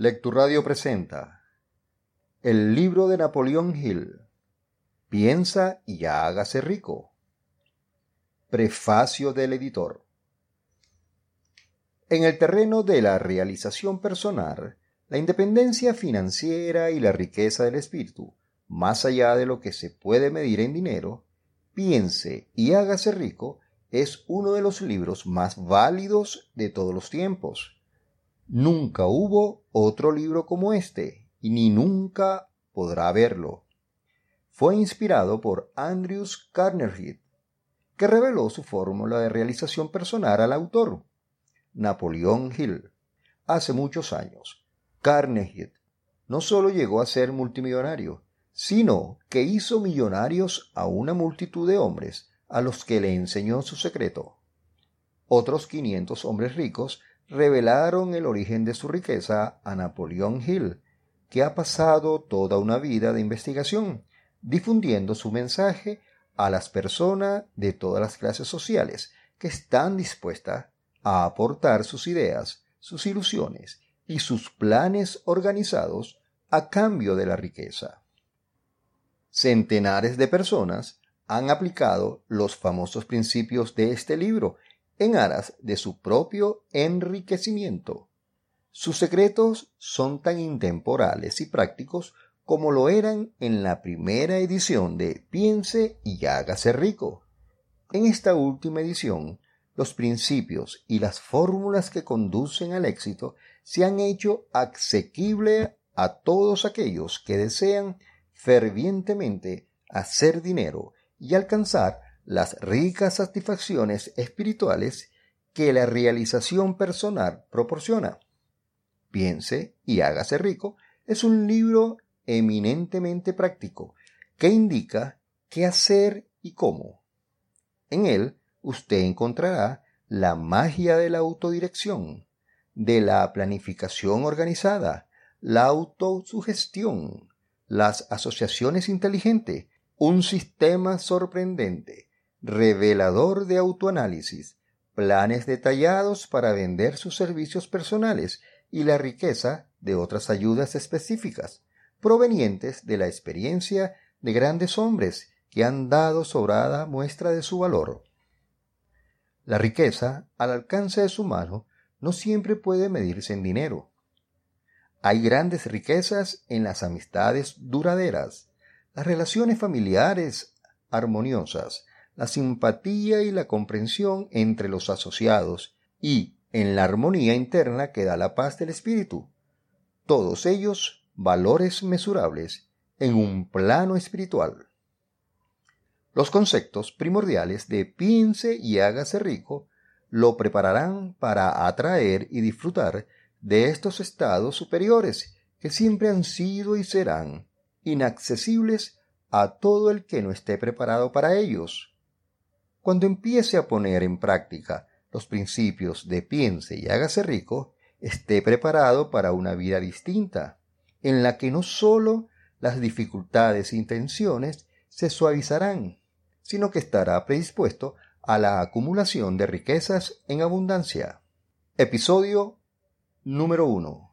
Lecturadio presenta El libro de Napoleón Hill. Piensa y hágase rico. Prefacio del editor. En el terreno de la realización personal, la independencia financiera y la riqueza del espíritu, más allá de lo que se puede medir en dinero, Piense y hágase rico es uno de los libros más válidos de todos los tiempos Nunca hubo otro libro como este, y ni nunca podrá haberlo. Fue inspirado por Andrews Carnegie, que reveló su fórmula de realización personal al autor, Napoleón Hill, hace muchos años. Carnegie no solo llegó a ser multimillonario, sino que hizo millonarios a una multitud de hombres a los que le enseñó su secreto. Otros 500 hombres ricos revelaron el origen de su riqueza a Napoleón Hill, que ha pasado toda una vida de investigación, difundiendo su mensaje a las personas de todas las clases sociales que están dispuestas a aportar sus ideas, sus ilusiones y sus planes organizados a cambio de la riqueza. Centenares de personas han aplicado los famosos principios de este libro en aras de su propio enriquecimiento. Sus secretos son tan intemporales y prácticos como lo eran en la primera edición de Piense y hágase rico. En esta última edición, los principios y las fórmulas que conducen al éxito se han hecho asequible a todos aquellos que desean fervientemente hacer dinero y alcanzar las ricas satisfacciones espirituales que la realización personal proporciona. Piense y hágase rico es un libro eminentemente práctico que indica qué hacer y cómo. En él usted encontrará la magia de la autodirección, de la planificación organizada, la autosugestión, las asociaciones inteligentes, un sistema sorprendente, revelador de autoanálisis, planes detallados para vender sus servicios personales y la riqueza de otras ayudas específicas, provenientes de la experiencia de grandes hombres que han dado sobrada muestra de su valor. La riqueza, al alcance de su mano, no siempre puede medirse en dinero. Hay grandes riquezas en las amistades duraderas, las relaciones familiares armoniosas, la simpatía y la comprensión entre los asociados y en la armonía interna que da la paz del espíritu. Todos ellos valores mesurables en un plano espiritual. Los conceptos primordiales de piense y hágase rico lo prepararán para atraer y disfrutar de estos estados superiores que siempre han sido y serán inaccesibles a todo el que no esté preparado para ellos. Cuando empiece a poner en práctica los principios de piense y hágase rico, esté preparado para una vida distinta, en la que no sólo las dificultades e intenciones se suavizarán, sino que estará predispuesto a la acumulación de riquezas en abundancia. Episodio número 1.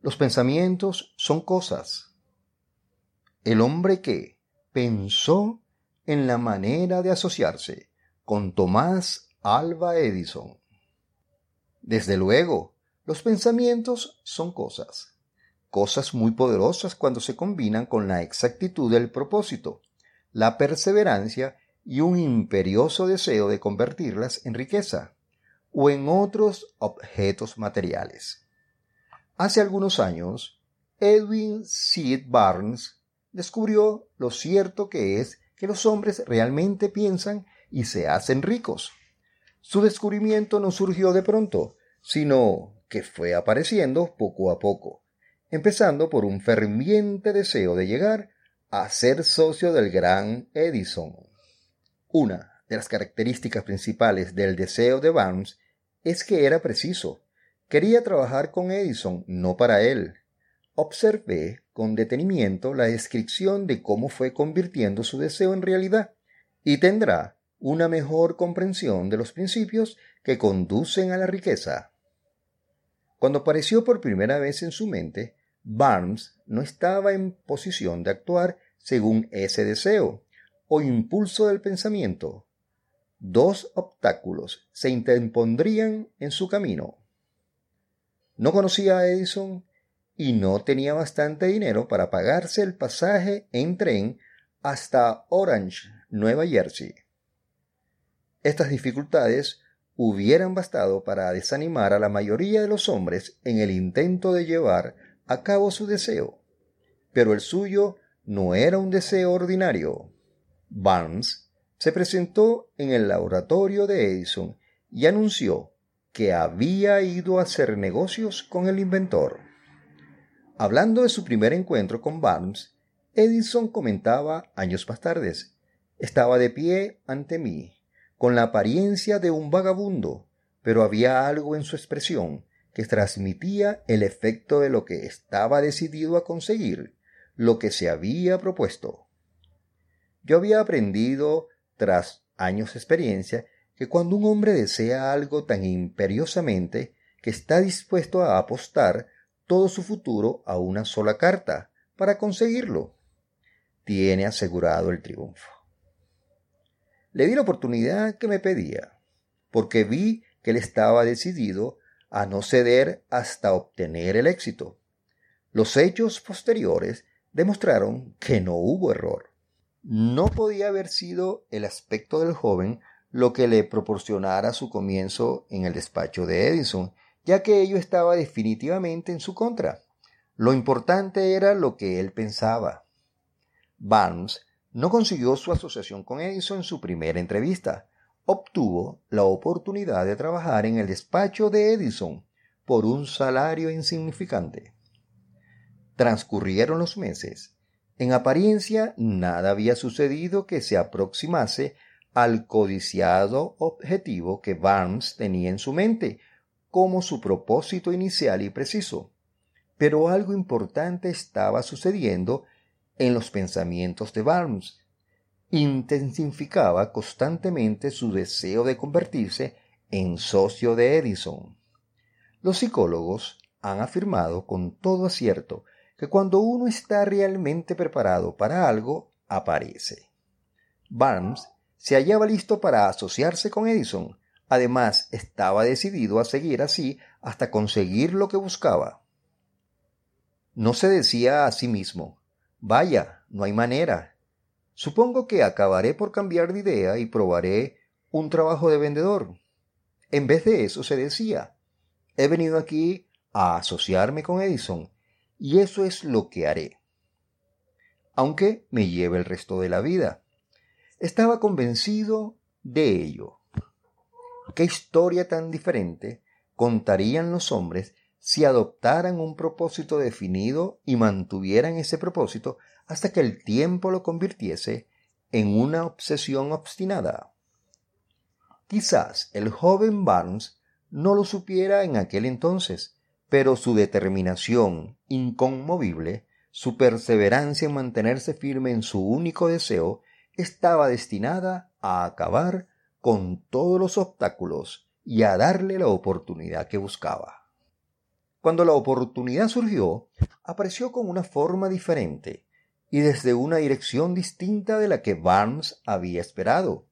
Los pensamientos son cosas. El hombre que pensó en la manera de asociarse con Tomás Alba Edison. Desde luego, los pensamientos son cosas, cosas muy poderosas cuando se combinan con la exactitud del propósito, la perseverancia y un imperioso deseo de convertirlas en riqueza o en otros objetos materiales. Hace algunos años, Edwin Sid Barnes descubrió lo cierto que es que los hombres realmente piensan y se hacen ricos. Su descubrimiento no surgió de pronto, sino que fue apareciendo poco a poco, empezando por un ferviente deseo de llegar a ser socio del gran Edison. Una de las características principales del deseo de Barnes es que era preciso. Quería trabajar con Edison, no para él. Observé con detenimiento la descripción de cómo fue convirtiendo su deseo en realidad y tendrá una mejor comprensión de los principios que conducen a la riqueza. Cuando apareció por primera vez en su mente, Barnes no estaba en posición de actuar según ese deseo o impulso del pensamiento. Dos obstáculos se interpondrían en su camino. No conocía a Edison y no tenía bastante dinero para pagarse el pasaje en tren hasta Orange, Nueva Jersey. Estas dificultades hubieran bastado para desanimar a la mayoría de los hombres en el intento de llevar a cabo su deseo. Pero el suyo no era un deseo ordinario. Barnes se presentó en el laboratorio de Edison y anunció que había ido a hacer negocios con el inventor. Hablando de su primer encuentro con Barnes, Edison comentaba años más tarde, estaba de pie ante mí, con la apariencia de un vagabundo, pero había algo en su expresión que transmitía el efecto de lo que estaba decidido a conseguir, lo que se había propuesto. Yo había aprendido, tras años de experiencia, que cuando un hombre desea algo tan imperiosamente que está dispuesto a apostar todo su futuro a una sola carta para conseguirlo, tiene asegurado el triunfo. Le di la oportunidad que me pedía, porque vi que él estaba decidido a no ceder hasta obtener el éxito. Los hechos posteriores demostraron que no hubo error. No podía haber sido el aspecto del joven lo que le proporcionara su comienzo en el despacho de Edison, ya que ello estaba definitivamente en su contra. Lo importante era lo que él pensaba. Barnes no consiguió su asociación con Edison en su primera entrevista. Obtuvo la oportunidad de trabajar en el despacho de Edison por un salario insignificante. Transcurrieron los meses. En apariencia nada había sucedido que se aproximase al codiciado objetivo que Barnes tenía en su mente como su propósito inicial y preciso. Pero algo importante estaba sucediendo en los pensamientos de Barnes. Intensificaba constantemente su deseo de convertirse en socio de Edison. Los psicólogos han afirmado con todo acierto que cuando uno está realmente preparado para algo, aparece. Barnes se hallaba listo para asociarse con Edison. Además, estaba decidido a seguir así hasta conseguir lo que buscaba. No se decía a sí mismo, Vaya, no hay manera. Supongo que acabaré por cambiar de idea y probaré un trabajo de vendedor. En vez de eso se decía, he venido aquí a asociarme con Edison y eso es lo que haré. Aunque me lleve el resto de la vida. Estaba convencido de ello. ¿Qué historia tan diferente contarían los hombres si adoptaran un propósito definido y mantuvieran ese propósito hasta que el tiempo lo convirtiese en una obsesión obstinada. Quizás el joven Barnes no lo supiera en aquel entonces, pero su determinación inconmovible, su perseverancia en mantenerse firme en su único deseo, estaba destinada a acabar con todos los obstáculos y a darle la oportunidad que buscaba. Cuando la oportunidad surgió, apareció con una forma diferente y desde una dirección distinta de la que Barnes había esperado.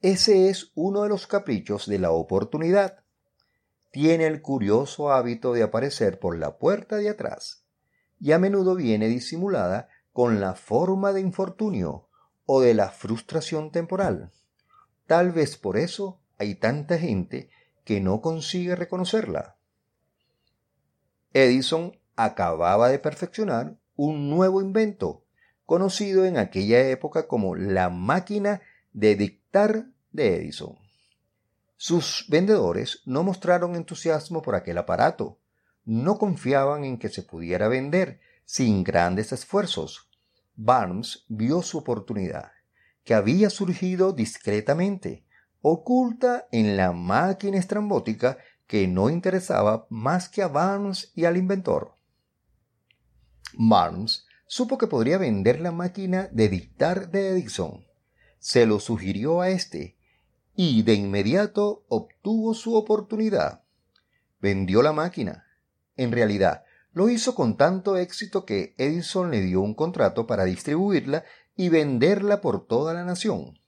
Ese es uno de los caprichos de la oportunidad. Tiene el curioso hábito de aparecer por la puerta de atrás y a menudo viene disimulada con la forma de infortunio o de la frustración temporal. Tal vez por eso hay tanta gente que no consigue reconocerla. Edison acababa de perfeccionar un nuevo invento, conocido en aquella época como la máquina de dictar de Edison. Sus vendedores no mostraron entusiasmo por aquel aparato, no confiaban en que se pudiera vender sin grandes esfuerzos. Barnes vio su oportunidad, que había surgido discretamente, oculta en la máquina estrambótica que no interesaba más que a Barnes y al inventor. Barnes supo que podría vender la máquina de dictar de Edison. Se lo sugirió a éste y de inmediato obtuvo su oportunidad. vendió la máquina. En realidad, lo hizo con tanto éxito que Edison le dio un contrato para distribuirla y venderla por toda la nación.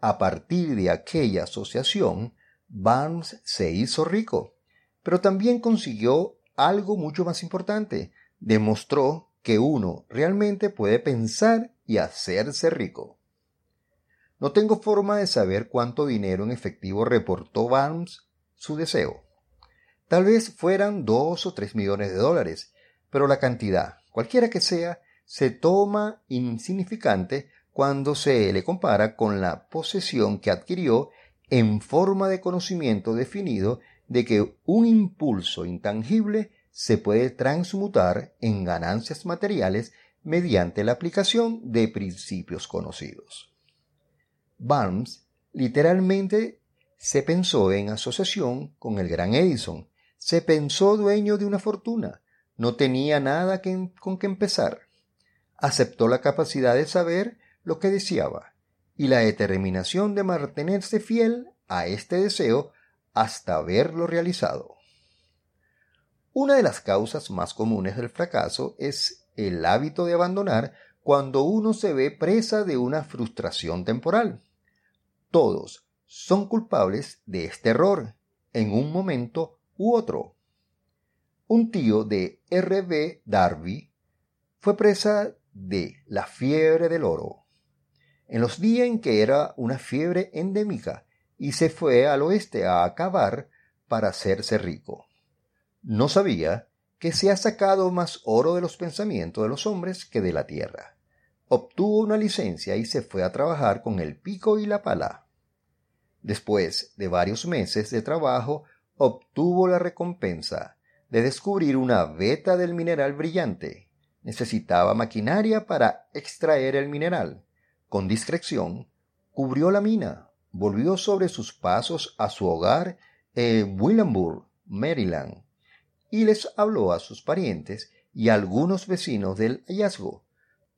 A partir de aquella asociación, Barnes se hizo rico, pero también consiguió algo mucho más importante. Demostró que uno realmente puede pensar y hacerse rico. No tengo forma de saber cuánto dinero en efectivo reportó Barnes su deseo. Tal vez fueran dos o tres millones de dólares, pero la cantidad, cualquiera que sea, se toma insignificante cuando se le compara con la posesión que adquirió en forma de conocimiento definido de que un impulso intangible se puede transmutar en ganancias materiales mediante la aplicación de principios conocidos. Barnes literalmente se pensó en asociación con el gran Edison, se pensó dueño de una fortuna, no tenía nada con que empezar. Aceptó la capacidad de saber lo que deseaba y la determinación de mantenerse fiel a este deseo hasta verlo realizado. Una de las causas más comunes del fracaso es el hábito de abandonar cuando uno se ve presa de una frustración temporal. Todos son culpables de este error en un momento u otro. Un tío de R.B. Darby fue presa de la fiebre del oro. En los días en que era una fiebre endémica y se fue al oeste a acabar para hacerse rico. No sabía que se ha sacado más oro de los pensamientos de los hombres que de la tierra. Obtuvo una licencia y se fue a trabajar con el pico y la pala. Después de varios meses de trabajo, obtuvo la recompensa de descubrir una veta del mineral brillante. Necesitaba maquinaria para extraer el mineral. Con discreción, cubrió la mina, volvió sobre sus pasos a su hogar en Williamburg, Maryland, y les habló a sus parientes y a algunos vecinos del hallazgo.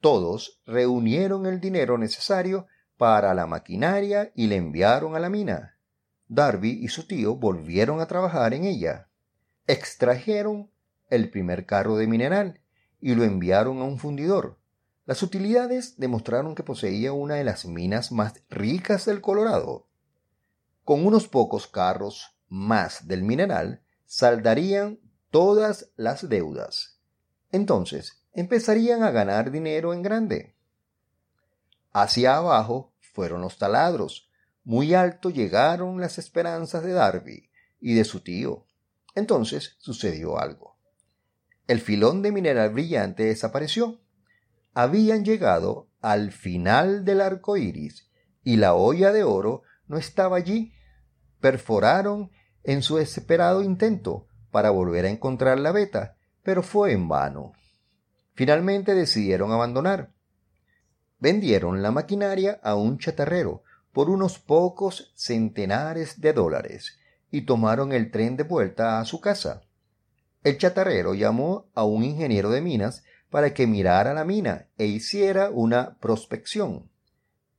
Todos reunieron el dinero necesario para la maquinaria y le enviaron a la mina. Darby y su tío volvieron a trabajar en ella. Extrajeron el primer carro de mineral y lo enviaron a un fundidor. Las utilidades demostraron que poseía una de las minas más ricas del Colorado. Con unos pocos carros más del mineral, saldarían todas las deudas. Entonces, empezarían a ganar dinero en grande. Hacia abajo fueron los taladros, muy alto llegaron las esperanzas de Darby y de su tío. Entonces sucedió algo. El filón de mineral brillante desapareció. Habían llegado al final del arco iris y la olla de oro no estaba allí. Perforaron en su desesperado intento para volver a encontrar la beta, pero fue en vano. Finalmente decidieron abandonar. Vendieron la maquinaria a un chatarrero por unos pocos centenares de dólares y tomaron el tren de vuelta a su casa. El chatarrero llamó a un ingeniero de minas para que mirara la mina e hiciera una prospección.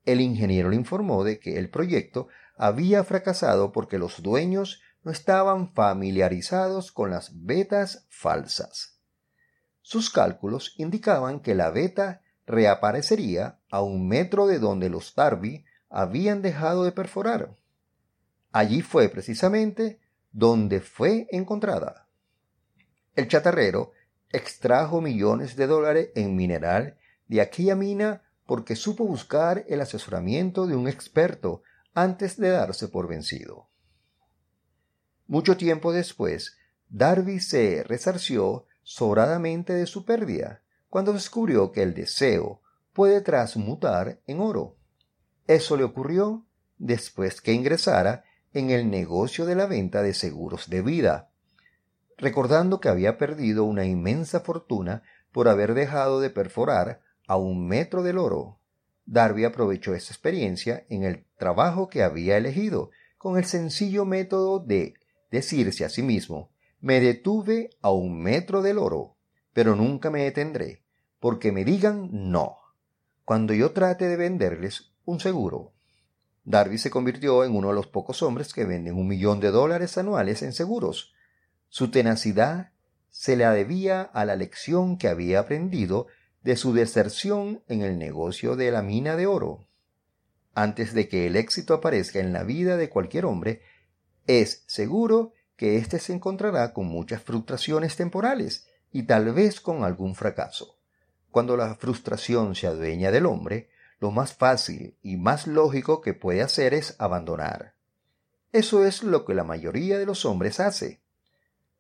El ingeniero le informó de que el proyecto había fracasado porque los dueños no estaban familiarizados con las vetas falsas. Sus cálculos indicaban que la beta reaparecería a un metro de donde los Darby habían dejado de perforar. Allí fue precisamente donde fue encontrada. El chatarrero extrajo millones de dólares en mineral de aquella mina porque supo buscar el asesoramiento de un experto antes de darse por vencido. Mucho tiempo después, Darby se resarció sobradamente de su pérdida cuando descubrió que el deseo puede transmutar en oro. Eso le ocurrió después que ingresara en el negocio de la venta de seguros de vida, recordando que había perdido una inmensa fortuna por haber dejado de perforar a un metro del oro. Darby aprovechó esa experiencia en el trabajo que había elegido, con el sencillo método de decirse a sí mismo me detuve a un metro del oro, pero nunca me detendré, porque me digan no, cuando yo trate de venderles un seguro. Darby se convirtió en uno de los pocos hombres que venden un millón de dólares anuales en seguros. Su tenacidad se la debía a la lección que había aprendido de su deserción en el negocio de la mina de oro. Antes de que el éxito aparezca en la vida de cualquier hombre, es seguro que éste se encontrará con muchas frustraciones temporales y tal vez con algún fracaso. Cuando la frustración se adueña del hombre, lo más fácil y más lógico que puede hacer es abandonar. Eso es lo que la mayoría de los hombres hace.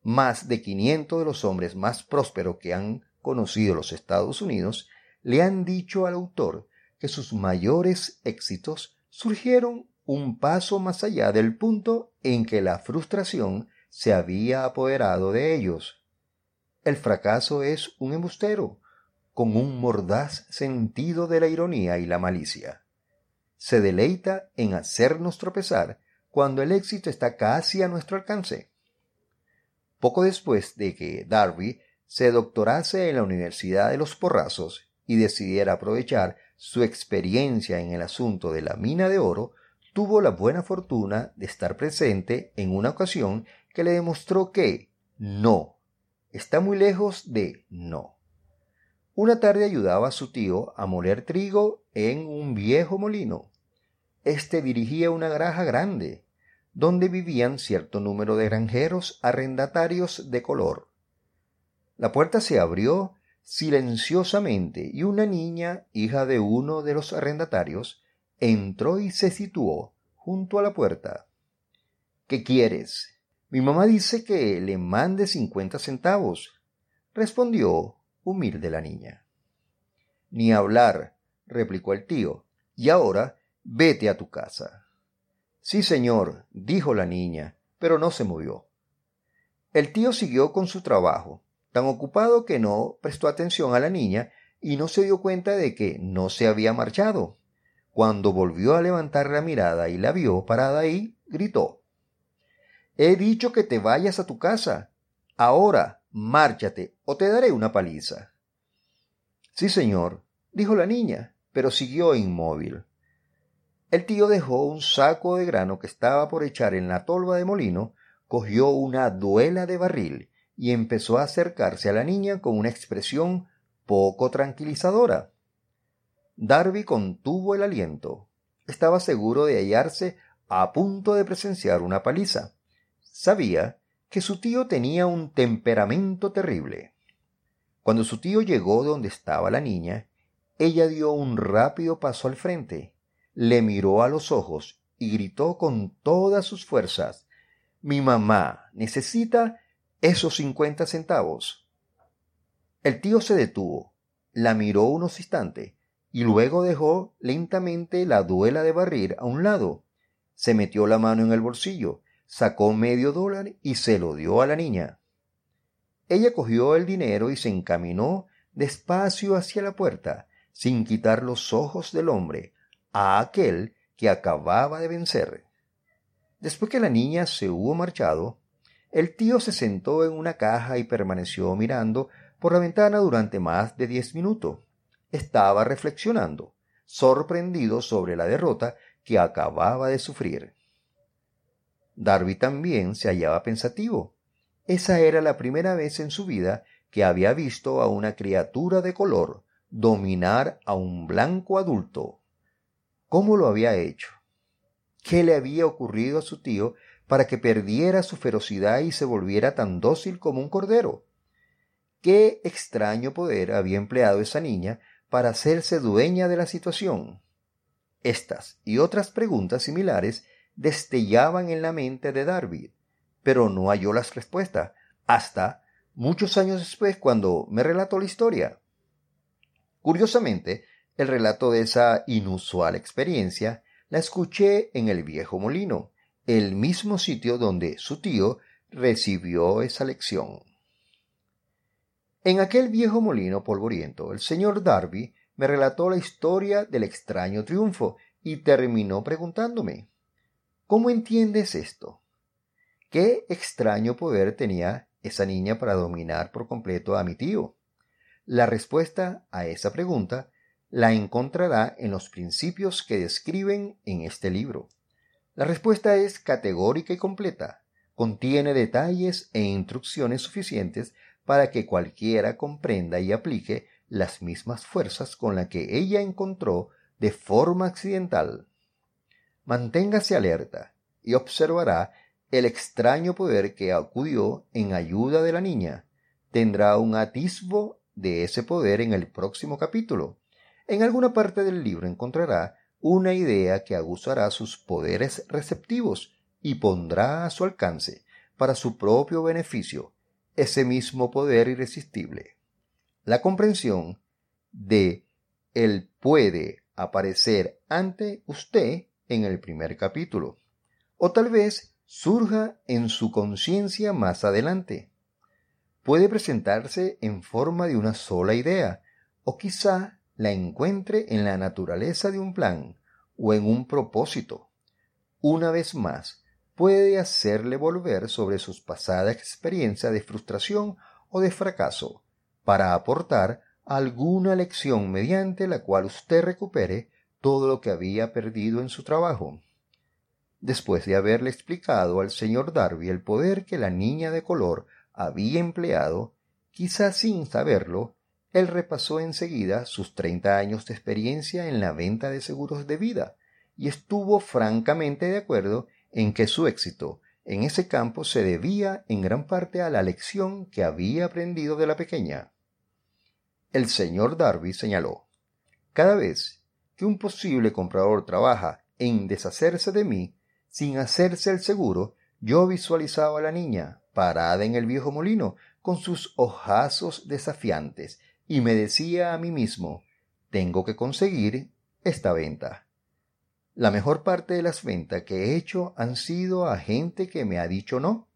Más de 500 de los hombres más prósperos que han conocido los Estados Unidos le han dicho al autor que sus mayores éxitos surgieron un paso más allá del punto en que la frustración se había apoderado de ellos. El fracaso es un embustero, con un mordaz sentido de la ironía y la malicia. Se deleita en hacernos tropezar cuando el éxito está casi a nuestro alcance. Poco después de que Darby se doctorase en la Universidad de los Porrazos y decidiera aprovechar su experiencia en el asunto de la mina de oro, tuvo la buena fortuna de estar presente en una ocasión que le demostró que no está muy lejos de no. Una tarde ayudaba a su tío a moler trigo en un viejo molino. Este dirigía una granja grande, donde vivían cierto número de granjeros arrendatarios de color. La puerta se abrió silenciosamente y una niña, hija de uno de los arrendatarios, entró y se situó junto a la puerta. ¿Qué quieres? Mi mamá dice que le mande cincuenta centavos, respondió humilde la niña. Ni hablar, replicó el tío, y ahora vete a tu casa. Sí, señor, dijo la niña, pero no se movió. El tío siguió con su trabajo, tan ocupado que no prestó atención a la niña y no se dio cuenta de que no se había marchado. Cuando volvió a levantar la mirada y la vio parada ahí, gritó He dicho que te vayas a tu casa. Ahora, márchate, o te daré una paliza. Sí, señor, dijo la niña, pero siguió inmóvil. El tío dejó un saco de grano que estaba por echar en la tolva de molino, cogió una duela de barril y empezó a acercarse a la niña con una expresión poco tranquilizadora. Darby contuvo el aliento. Estaba seguro de hallarse a punto de presenciar una paliza. Sabía que su tío tenía un temperamento terrible. Cuando su tío llegó donde estaba la niña, ella dio un rápido paso al frente le miró a los ojos y gritó con todas sus fuerzas Mi mamá necesita esos cincuenta centavos. El tío se detuvo, la miró unos instantes y luego dejó lentamente la duela de barrir a un lado. Se metió la mano en el bolsillo, sacó medio dólar y se lo dio a la niña. Ella cogió el dinero y se encaminó despacio hacia la puerta, sin quitar los ojos del hombre, a aquel que acababa de vencer. Después que la niña se hubo marchado, el tío se sentó en una caja y permaneció mirando por la ventana durante más de diez minutos. Estaba reflexionando, sorprendido sobre la derrota que acababa de sufrir. Darby también se hallaba pensativo. Esa era la primera vez en su vida que había visto a una criatura de color dominar a un blanco adulto. ¿Cómo lo había hecho? ¿Qué le había ocurrido a su tío para que perdiera su ferocidad y se volviera tan dócil como un cordero? ¿Qué extraño poder había empleado esa niña para hacerse dueña de la situación? Estas y otras preguntas similares destellaban en la mente de Darby, pero no halló las respuestas hasta muchos años después cuando me relató la historia. Curiosamente, el relato de esa inusual experiencia la escuché en el viejo molino, el mismo sitio donde su tío recibió esa lección. En aquel viejo molino polvoriento, el señor Darby me relató la historia del extraño triunfo y terminó preguntándome ¿Cómo entiendes esto? ¿Qué extraño poder tenía esa niña para dominar por completo a mi tío? La respuesta a esa pregunta la encontrará en los principios que describen en este libro. La respuesta es categórica y completa. contiene detalles e instrucciones suficientes para que cualquiera comprenda y aplique las mismas fuerzas con las que ella encontró de forma accidental. Manténgase alerta y observará el extraño poder que acudió en ayuda de la niña. Tendrá un atisbo de ese poder en el próximo capítulo. En alguna parte del libro encontrará una idea que aguzará sus poderes receptivos y pondrá a su alcance, para su propio beneficio, ese mismo poder irresistible. La comprensión de él puede aparecer ante usted en el primer capítulo, o tal vez surja en su conciencia más adelante. Puede presentarse en forma de una sola idea, o quizá la encuentre en la naturaleza de un plan o en un propósito. Una vez más, puede hacerle volver sobre sus pasadas experiencias de frustración o de fracaso para aportar alguna lección mediante la cual usted recupere todo lo que había perdido en su trabajo. Después de haberle explicado al señor Darby el poder que la niña de color había empleado, quizá sin saberlo, él repasó enseguida sus treinta años de experiencia en la venta de seguros de vida y estuvo francamente de acuerdo en que su éxito en ese campo se debía en gran parte a la lección que había aprendido de la pequeña. El señor Darby señaló Cada vez que un posible comprador trabaja en deshacerse de mí, sin hacerse el seguro, yo visualizaba a la niña parada en el viejo molino con sus ojazos desafiantes y me decía a mí mismo tengo que conseguir esta venta. La mejor parte de las ventas que he hecho han sido a gente que me ha dicho no.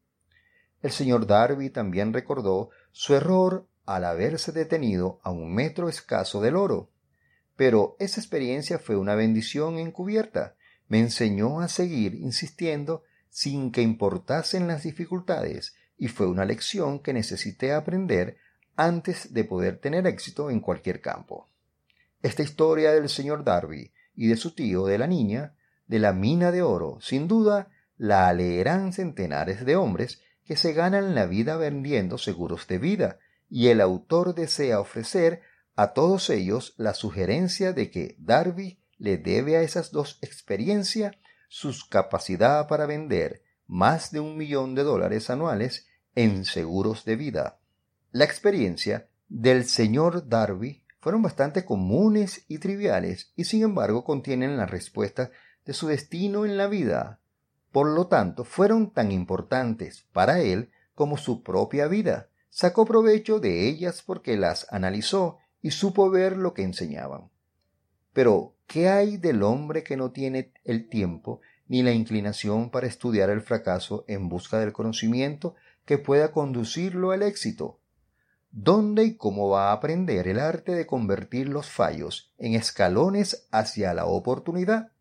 El señor Darby también recordó su error al haberse detenido a un metro escaso del oro. Pero esa experiencia fue una bendición encubierta. Me enseñó a seguir insistiendo sin que importasen las dificultades y fue una lección que necesité aprender antes de poder tener éxito en cualquier campo. Esta historia del señor Darby y de su tío de la niña, de la mina de oro, sin duda la leerán centenares de hombres que se ganan la vida vendiendo seguros de vida, y el autor desea ofrecer a todos ellos la sugerencia de que Darby le debe a esas dos experiencias su capacidad para vender más de un millón de dólares anuales en seguros de vida. La experiencia del señor Darby fueron bastante comunes y triviales y sin embargo contienen la respuesta de su destino en la vida. Por lo tanto, fueron tan importantes para él como su propia vida. Sacó provecho de ellas porque las analizó y supo ver lo que enseñaban. Pero, ¿qué hay del hombre que no tiene el tiempo ni la inclinación para estudiar el fracaso en busca del conocimiento que pueda conducirlo al éxito? ¿Dónde y cómo va a aprender el arte de convertir los fallos en escalones hacia la oportunidad?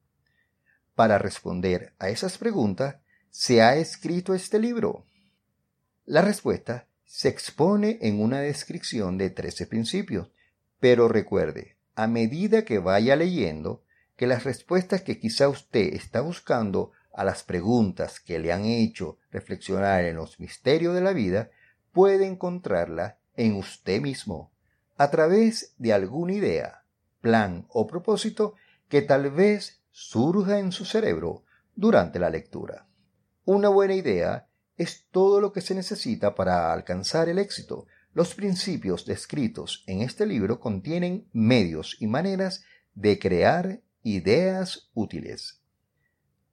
Para responder a esas preguntas, se ha escrito este libro. La respuesta se expone en una descripción de trece principios, pero recuerde, a medida que vaya leyendo, que las respuestas que quizá usted está buscando a las preguntas que le han hecho reflexionar en los misterios de la vida, puede encontrarla en usted mismo a través de alguna idea, plan o propósito que tal vez surja en su cerebro durante la lectura. Una buena idea es todo lo que se necesita para alcanzar el éxito. Los principios descritos en este libro contienen medios y maneras de crear ideas útiles.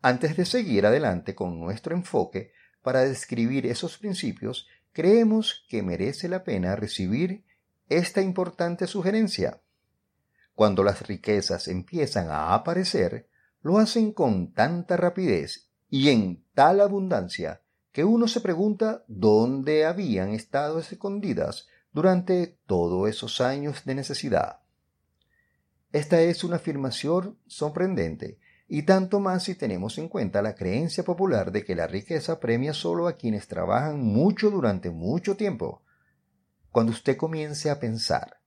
Antes de seguir adelante con nuestro enfoque para describir esos principios, creemos que merece la pena recibir esta importante sugerencia. Cuando las riquezas empiezan a aparecer, lo hacen con tanta rapidez y en tal abundancia que uno se pregunta dónde habían estado escondidas durante todos esos años de necesidad. Esta es una afirmación sorprendente y tanto más si tenemos en cuenta la creencia popular de que la riqueza premia solo a quienes trabajan mucho durante mucho tiempo. Cuando usted comience a pensar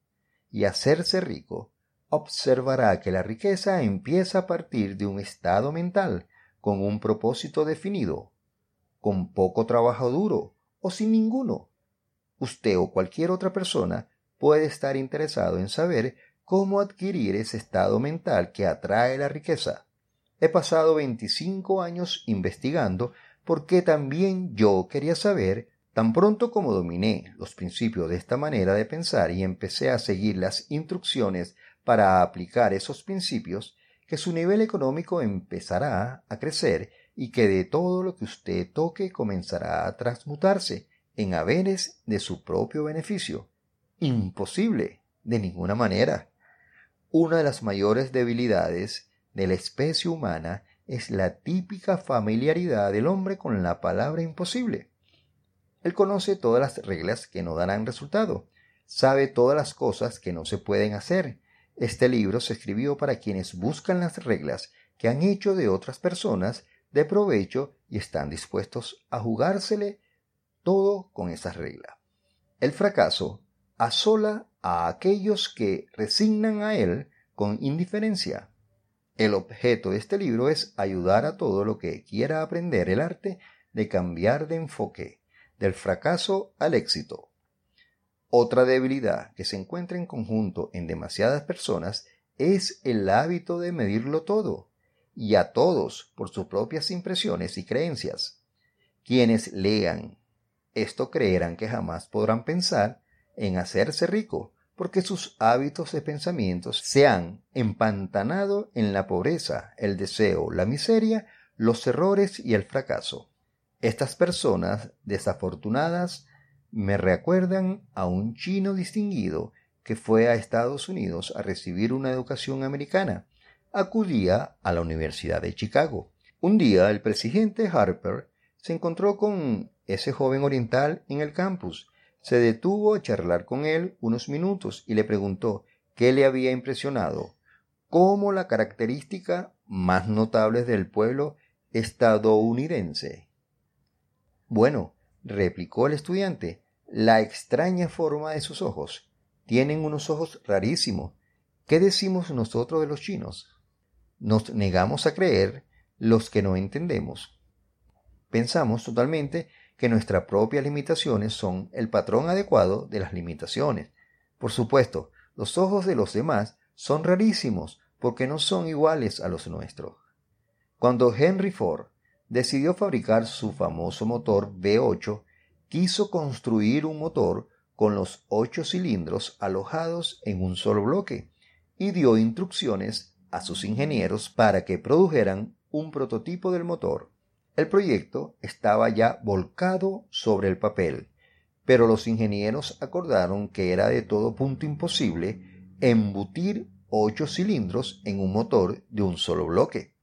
y a hacerse rico, observará que la riqueza empieza a partir de un estado mental con un propósito definido. con poco trabajo duro o sin ninguno. Usted o cualquier otra persona puede estar interesado en saber cómo adquirir ese estado mental que atrae la riqueza. He pasado 25 años investigando porque también yo quería saber, tan pronto como dominé los principios de esta manera de pensar y empecé a seguir las instrucciones para aplicar esos principios, que su nivel económico empezará a crecer y que de todo lo que usted toque comenzará a transmutarse en haberes de su propio beneficio. Imposible, de ninguna manera. Una de las mayores debilidades de la especie humana es la típica familiaridad del hombre con la palabra imposible. Él conoce todas las reglas que no darán resultado, sabe todas las cosas que no se pueden hacer, este libro se escribió para quienes buscan las reglas que han hecho de otras personas de provecho y están dispuestos a jugársele todo con esas reglas. El fracaso asola a aquellos que resignan a él con indiferencia. El objeto de este libro es ayudar a todo lo que quiera aprender el arte de cambiar de enfoque, del fracaso al éxito, otra debilidad que se encuentra en conjunto en demasiadas personas es el hábito de medirlo todo, y a todos por sus propias impresiones y creencias. Quienes lean esto creerán que jamás podrán pensar en hacerse rico, porque sus hábitos de pensamientos se han empantanado en la pobreza, el deseo, la miseria, los errores y el fracaso. Estas personas desafortunadas me recuerdan a un chino distinguido que fue a Estados Unidos a recibir una educación americana. Acudía a la Universidad de Chicago. Un día el presidente Harper se encontró con ese joven oriental en el campus. Se detuvo a charlar con él unos minutos y le preguntó qué le había impresionado, cómo la característica más notable del pueblo estadounidense. Bueno, replicó el estudiante, la extraña forma de sus ojos. Tienen unos ojos rarísimos. ¿Qué decimos nosotros de los chinos? Nos negamos a creer los que no entendemos. Pensamos totalmente que nuestras propias limitaciones son el patrón adecuado de las limitaciones. Por supuesto, los ojos de los demás son rarísimos porque no son iguales a los nuestros. Cuando Henry Ford decidió fabricar su famoso motor V8, quiso construir un motor con los ocho cilindros alojados en un solo bloque y dio instrucciones a sus ingenieros para que produjeran un prototipo del motor. El proyecto estaba ya volcado sobre el papel, pero los ingenieros acordaron que era de todo punto imposible embutir ocho cilindros en un motor de un solo bloque.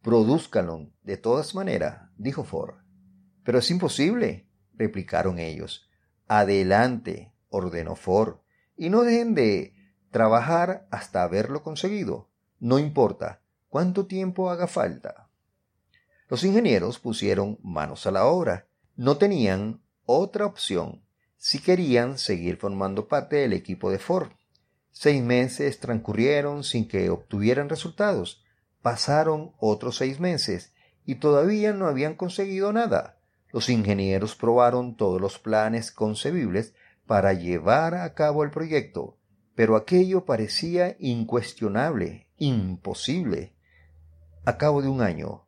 Produzcanlo de todas maneras, dijo Ford. Pero es imposible, replicaron ellos. Adelante, ordenó Ford, y no dejen de trabajar hasta haberlo conseguido. No importa cuánto tiempo haga falta. Los ingenieros pusieron manos a la obra. No tenían otra opción si querían seguir formando parte del equipo de Ford. Seis meses transcurrieron sin que obtuvieran resultados Pasaron otros seis meses y todavía no habían conseguido nada. Los ingenieros probaron todos los planes concebibles para llevar a cabo el proyecto, pero aquello parecía incuestionable, imposible. A cabo de un año,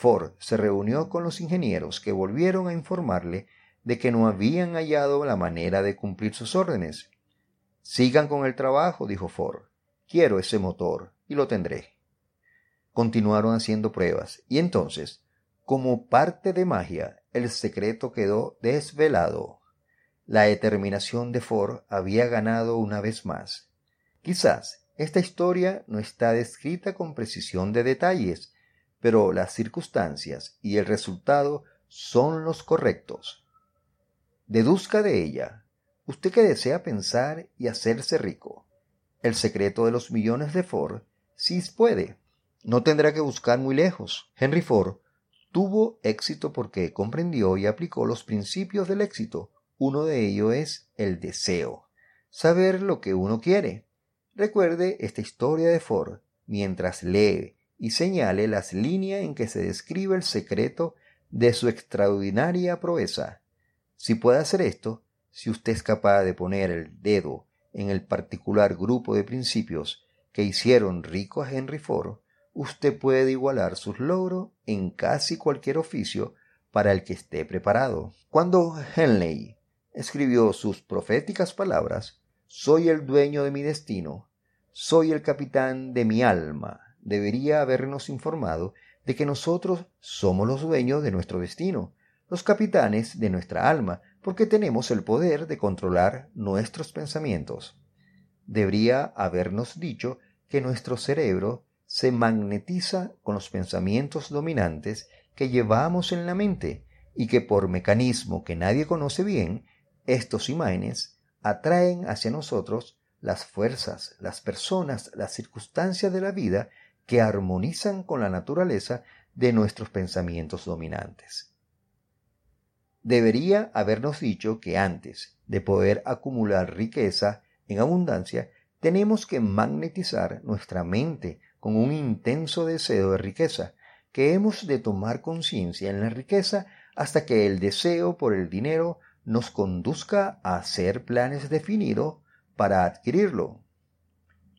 Ford se reunió con los ingenieros que volvieron a informarle de que no habían hallado la manera de cumplir sus órdenes. Sigan con el trabajo, dijo Ford. Quiero ese motor y lo tendré continuaron haciendo pruebas y entonces, como parte de magia, el secreto quedó desvelado. La determinación de Ford había ganado una vez más. Quizás esta historia no está descrita con precisión de detalles, pero las circunstancias y el resultado son los correctos. Deduzca de ella, usted que desea pensar y hacerse rico. El secreto de los millones de Ford, si puede, no tendrá que buscar muy lejos. Henry Ford tuvo éxito porque comprendió y aplicó los principios del éxito. Uno de ellos es el deseo, saber lo que uno quiere. Recuerde esta historia de Ford mientras lee y señale las líneas en que se describe el secreto de su extraordinaria proeza. Si puede hacer esto, si usted es capaz de poner el dedo en el particular grupo de principios que hicieron rico a Henry Ford, usted puede igualar sus logros en casi cualquier oficio para el que esté preparado. Cuando Henley escribió sus proféticas palabras, soy el dueño de mi destino, soy el capitán de mi alma, debería habernos informado de que nosotros somos los dueños de nuestro destino, los capitanes de nuestra alma, porque tenemos el poder de controlar nuestros pensamientos. Debería habernos dicho que nuestro cerebro se magnetiza con los pensamientos dominantes que llevamos en la mente y que por mecanismo que nadie conoce bien, estos imanes atraen hacia nosotros las fuerzas, las personas, las circunstancias de la vida que armonizan con la naturaleza de nuestros pensamientos dominantes. Debería habernos dicho que antes de poder acumular riqueza en abundancia, tenemos que magnetizar nuestra mente con un intenso deseo de riqueza, que hemos de tomar conciencia en la riqueza hasta que el deseo por el dinero nos conduzca a hacer planes definidos para adquirirlo.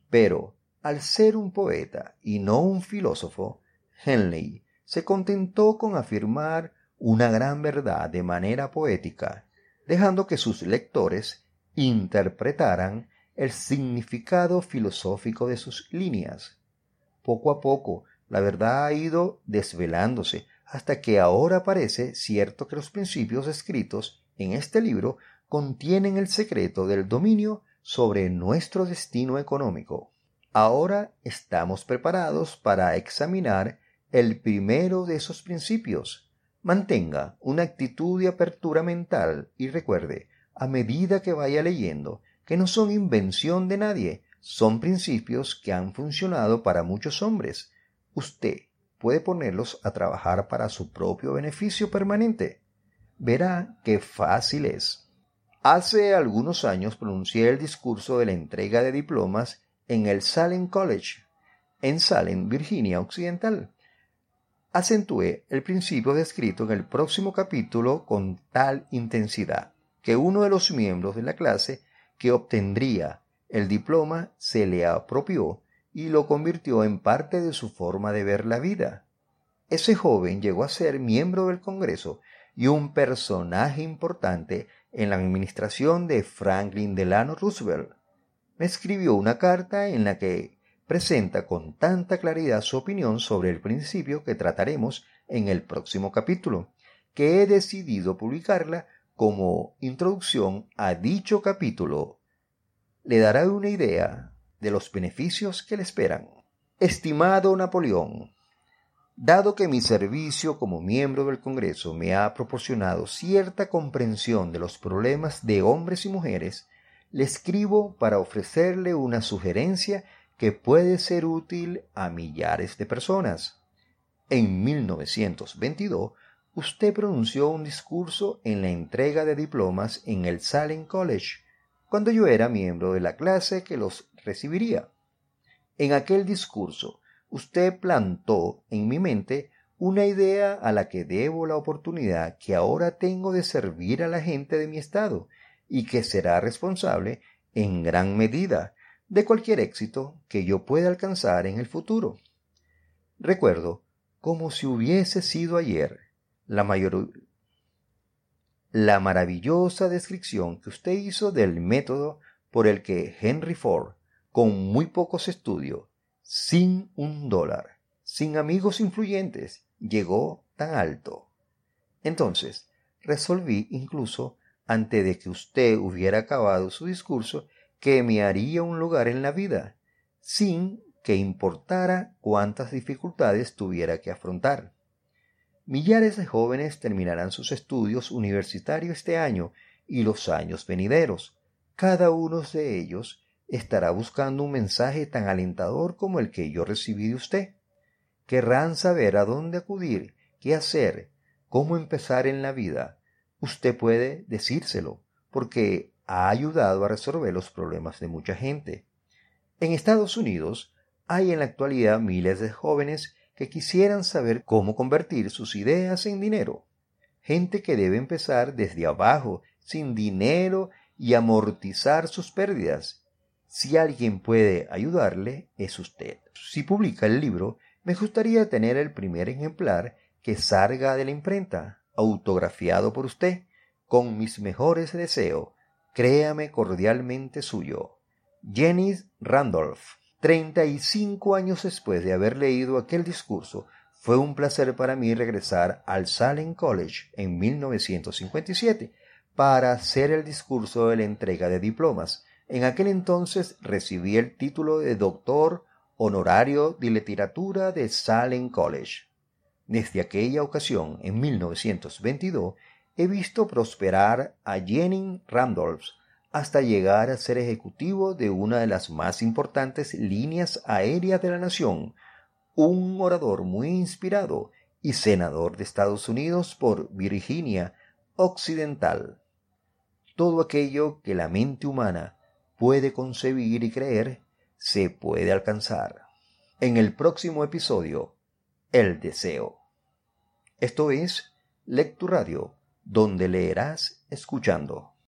Pero, al ser un poeta y no un filósofo, Henley se contentó con afirmar una gran verdad de manera poética, dejando que sus lectores interpretaran el significado filosófico de sus líneas. Poco a poco, la verdad ha ido desvelándose hasta que ahora parece cierto que los principios escritos en este libro contienen el secreto del dominio sobre nuestro destino económico. Ahora estamos preparados para examinar el primero de esos principios. Mantenga una actitud de apertura mental y recuerde, a medida que vaya leyendo, que no son invención de nadie, son principios que han funcionado para muchos hombres, usted puede ponerlos a trabajar para su propio beneficio permanente. Verá qué fácil es. Hace algunos años pronuncié el discurso de la entrega de diplomas en el Salem College, en Salem, Virginia Occidental. Acentué el principio descrito en el próximo capítulo con tal intensidad que uno de los miembros de la clase que obtendría el diploma se le apropió y lo convirtió en parte de su forma de ver la vida. Ese joven llegó a ser miembro del Congreso y un personaje importante en la administración de Franklin Delano Roosevelt. Me escribió una carta en la que presenta con tanta claridad su opinión sobre el principio que trataremos en el próximo capítulo, que he decidido publicarla como introducción a dicho capítulo. Le dará una idea de los beneficios que le esperan. Estimado Napoleón, dado que mi servicio como miembro del Congreso me ha proporcionado cierta comprensión de los problemas de hombres y mujeres, le escribo para ofrecerle una sugerencia que puede ser útil a millares de personas. En 1922, usted pronunció un discurso en la entrega de diplomas en el Salem College, cuando yo era miembro de la clase que los recibiría. En aquel discurso, usted plantó en mi mente una idea a la que debo la oportunidad que ahora tengo de servir a la gente de mi estado y que será responsable en gran medida de cualquier éxito que yo pueda alcanzar en el futuro. Recuerdo, como si hubiese sido ayer, la mayor la maravillosa descripción que usted hizo del método por el que Henry Ford con muy pocos estudios, sin un dólar, sin amigos influyentes, llegó tan alto. Entonces, resolví incluso, antes de que usted hubiera acabado su discurso, que me haría un lugar en la vida, sin que importara cuántas dificultades tuviera que afrontar. Millares de jóvenes terminarán sus estudios universitarios este año y los años venideros. Cada uno de ellos estará buscando un mensaje tan alentador como el que yo recibí de usted. Querrán saber a dónde acudir, qué hacer, cómo empezar en la vida. Usted puede decírselo, porque ha ayudado a resolver los problemas de mucha gente. En Estados Unidos hay en la actualidad miles de jóvenes que quisieran saber cómo convertir sus ideas en dinero. gente que debe empezar desde abajo, sin dinero y amortizar sus pérdidas. Si alguien puede ayudarle, es usted. Si publica el libro, me gustaría tener el primer ejemplar que salga de la imprenta, autografiado por usted, con mis mejores deseos. Créame cordialmente suyo. Jenny Randolph. Treinta y cinco años después de haber leído aquel discurso, fue un placer para mí regresar al Salem College en 1957 para hacer el discurso de la entrega de diplomas. En aquel entonces recibí el título de doctor honorario de literatura de Salem College. Desde aquella ocasión, en 1922, he visto prosperar a Jenny Randolph hasta llegar a ser ejecutivo de una de las más importantes líneas aéreas de la nación, un orador muy inspirado y senador de Estados Unidos por Virginia Occidental. Todo aquello que la mente humana puede concebir y creer se puede alcanzar. En el próximo episodio, el deseo. Esto es Lecturadio, donde leerás escuchando.